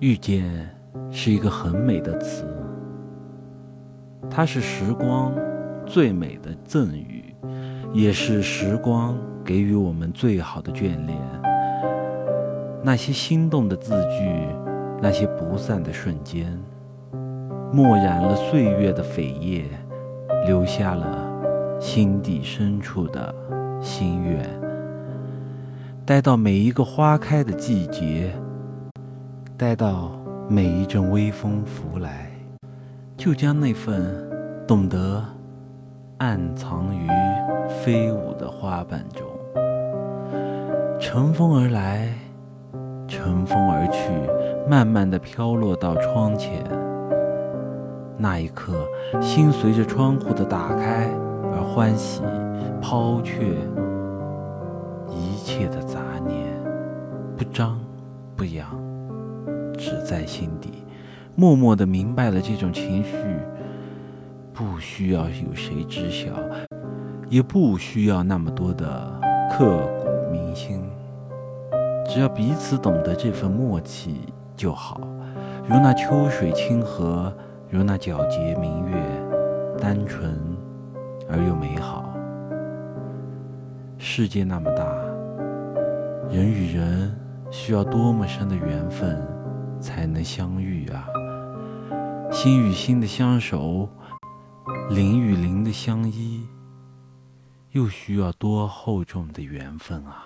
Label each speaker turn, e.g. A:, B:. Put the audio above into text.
A: 遇见是一个很美的词，它是时光最美的赠予，也是时光给予我们最好的眷恋。那些心动的字句，那些不散的瞬间，墨染了岁月的扉页，留下了心底深处的心愿。待到每一个花开的季节。待到每一阵微风拂来，就将那份懂得暗藏于飞舞的花瓣中，乘风而来，乘风而去，慢慢的飘落到窗前。那一刻，心随着窗户的打开而欢喜，抛却一切的杂念，不张不扬。只在心底，默默的明白了这种情绪，不需要有谁知晓，也不需要那么多的刻骨铭心，只要彼此懂得这份默契就好。如那秋水清河，如那皎洁明月，单纯而又美好。世界那么大，人与人需要多么深的缘分。才能相遇啊！心与心的相守，灵与灵的相依，又需要多厚重的缘分啊！